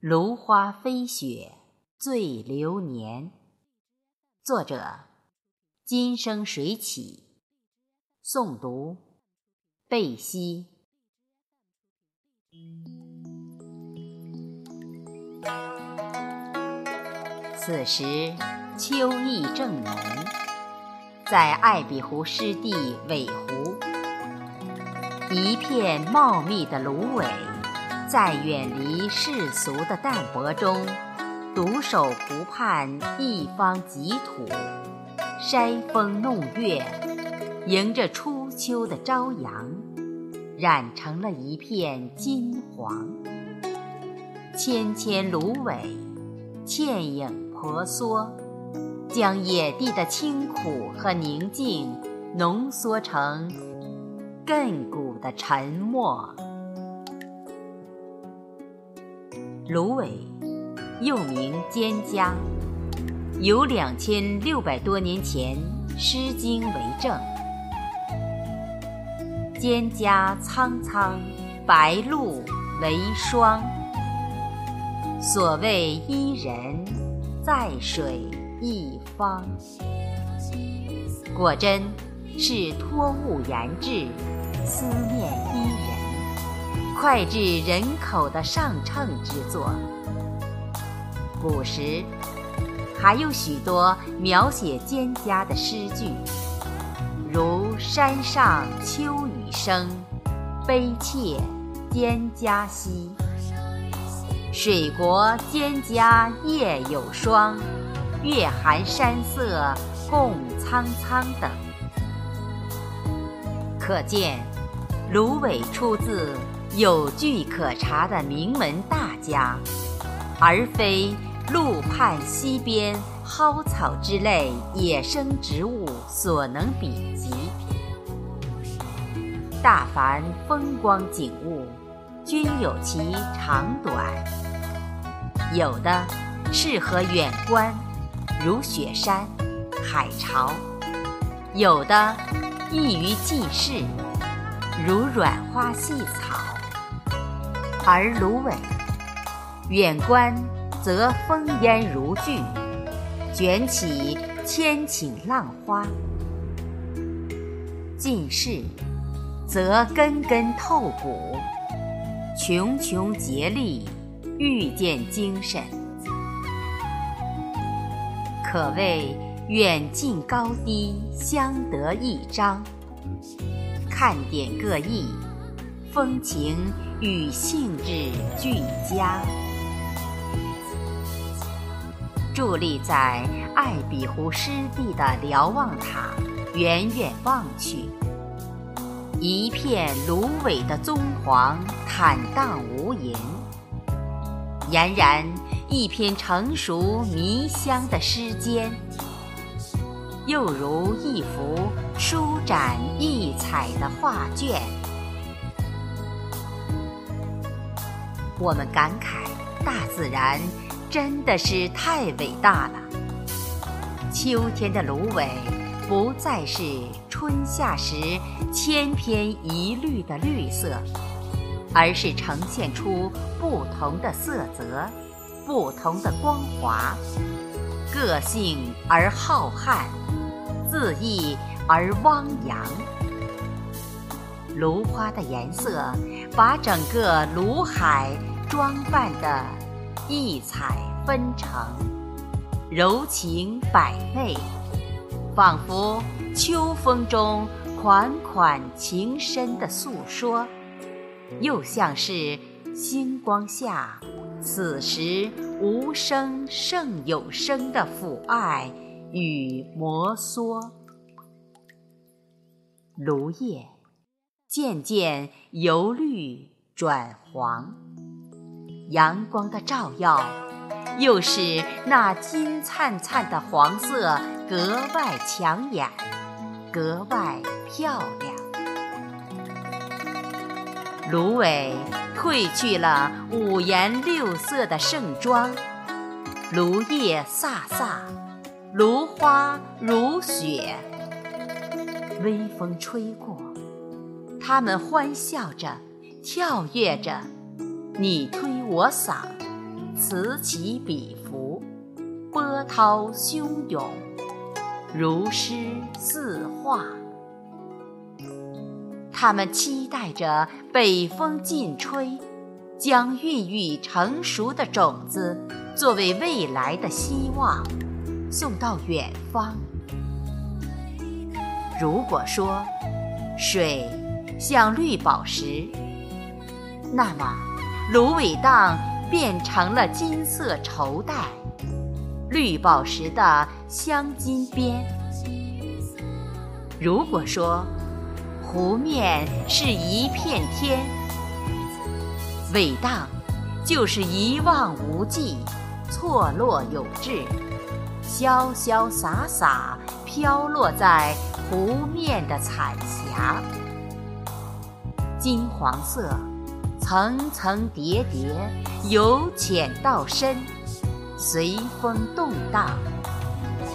芦花飞雪醉流年。作者：金生水起。诵读：贝西。此时秋意正浓，在艾比湖湿地尾湖，一片茂密的芦苇。在远离世俗的淡泊中，独守湖畔一方极土，筛风弄月，迎着初秋的朝阳，染成了一片金黄。纤纤芦苇，倩影婆娑，将野地的清苦和宁静浓缩成亘古的沉默。芦苇，又名蒹葭，有两千六百多年前《诗经》为证。蒹葭苍苍，白露为霜。所谓伊人，在水一方。果真，是托物言志，思念伊人。脍炙人口的上乘之作。古时还有许多描写蒹葭的诗句，如“山上秋雨声，悲切蒹葭兮；水国蒹葭夜有霜，月寒山色共苍苍”等。可见，芦苇出自。有据可查的名门大家，而非路畔溪边蒿草之类野生植物所能比及。大凡风光景物，均有其长短，有的适合远观，如雪山、海潮；有的易于记事，如软花细草。而芦苇，远观则风烟如炬，卷起千顷浪花；近视，则根根透骨，茕茕孑立，愈见精神。可谓远近高低相得益彰，看点各异，风情。与兴致俱佳，伫立在艾比湖湿地的瞭望塔，远远望去，一片芦苇的棕黄坦荡无垠，俨然一篇成熟弥香的诗笺，又如一幅舒展异彩的画卷。我们感慨，大自然真的是太伟大了。秋天的芦苇，不再是春夏时千篇一律的绿色，而是呈现出不同的色泽、不同的光华，个性而浩瀚，恣意而汪洋。芦花的颜色，把整个芦海装扮的异彩纷呈，柔情百媚，仿佛秋风中款款情深的诉说，又像是星光下此时无声胜有声的抚爱与摩挲。芦叶。渐渐由绿转黄，阳光的照耀，又使那金灿灿的黄色格外抢眼，格外漂亮。芦苇褪去了五颜六色的盛装，芦叶飒飒，芦花如雪，微风吹过。他们欢笑着，跳跃着，你推我嗓，此起彼伏，波涛汹涌，如诗似画。他们期待着北风劲吹，将孕育成熟的种子作为未来的希望送到远方。如果说水像绿宝石，那么芦苇荡变成了金色绸带，绿宝石的镶金边。如果说，湖面是一片天，苇荡就是一望无际，错落有致，潇潇洒洒飘落在湖面的彩霞。金黄色，层层叠叠，由浅到深，随风动荡，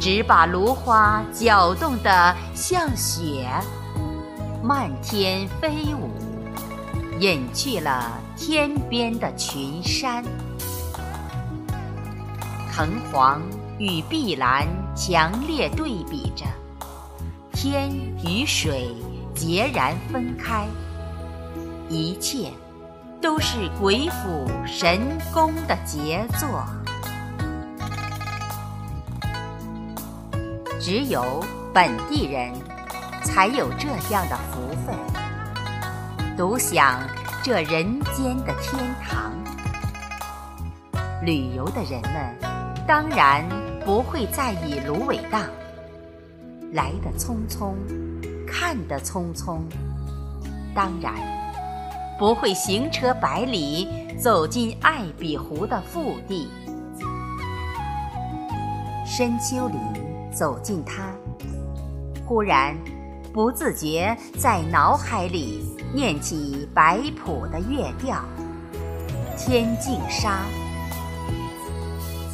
只把芦花搅动得像雪。漫天飞舞，隐去了天边的群山。藤黄与碧蓝强烈对比着，天与水截然分开。一切都是鬼斧神工的杰作。只有本地人。才有这样的福分，独享这人间的天堂。旅游的人们当然不会在意芦苇荡，来得匆匆，看得匆匆，当然不会行车百里走进艾比湖的腹地。深秋里走进它，忽然。不自觉在脑海里念起白朴的乐调：天净沙，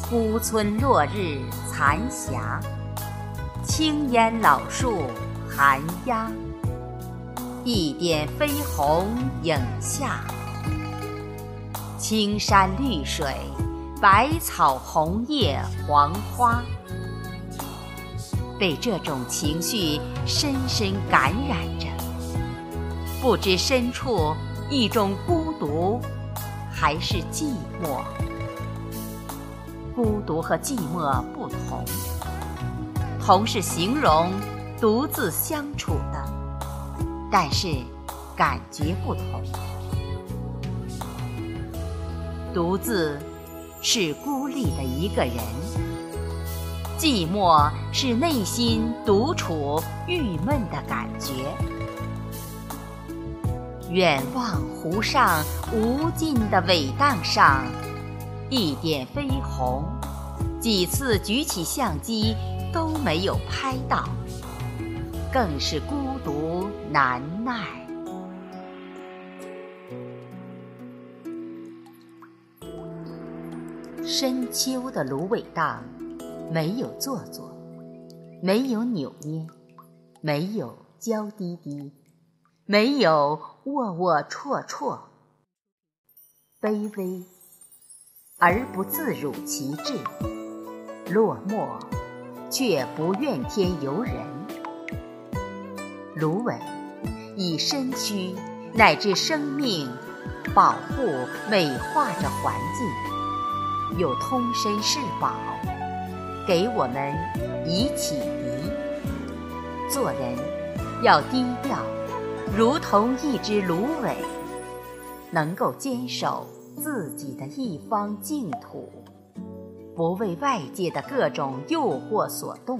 孤村落日残霞，青烟老树寒鸦，一点飞红影下，青山绿水，百草红叶黄花。被这种情绪深深感染着，不知深处一种孤独，还是寂寞。孤独和寂寞不同，同是形容独自相处，但是感觉不同。独自是孤立的一个人。寂寞是内心独处郁闷的感觉。远望湖上无尽的苇荡上，一点飞红，几次举起相机都没有拍到，更是孤独难耐。深秋的芦苇荡。没有做作，没有扭捏，没有娇滴滴，没有卧卧绰绰，卑微而不自辱其志，落寞却不怨天尤人。芦苇以身躯乃至生命保护美化着环境，又通身是宝。给我们以启迪，做人要低调，如同一只芦苇，能够坚守自己的一方净土，不为外界的各种诱惑所动，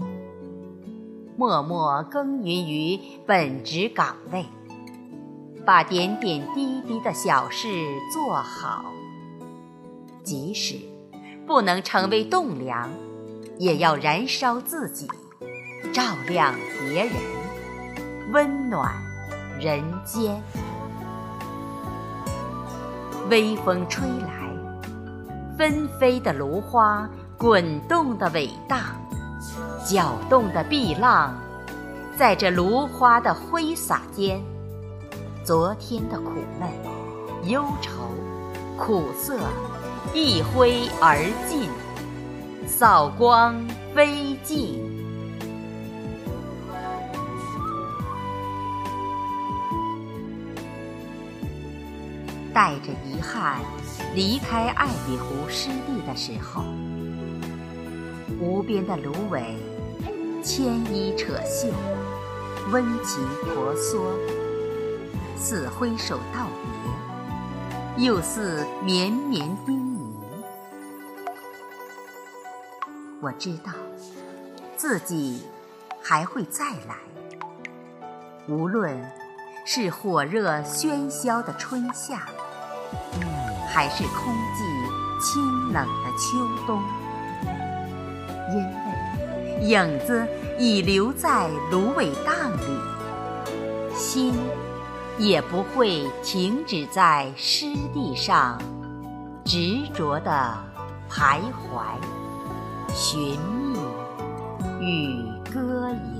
默默耕耘于本职岗位，把点点滴滴的小事做好，即使不能成为栋梁。也要燃烧自己，照亮别人，温暖人间。微风吹来，纷飞的芦花，滚动的伟荡，搅动的碧浪，在这芦花的挥洒间，昨天的苦闷、忧愁、苦涩，一挥而尽，扫光飞尽。带着遗憾离开艾比湖湿地的时候，无边的芦苇牵衣扯袖，温情婆娑，似挥手道别，又似绵绵叮咛。我知道自己还会再来，无论是火热喧嚣的春夏。还是空寂清冷的秋冬，因影子已留在芦苇荡里，心也不会停止在湿地上执着的徘徊、寻觅与歌吟。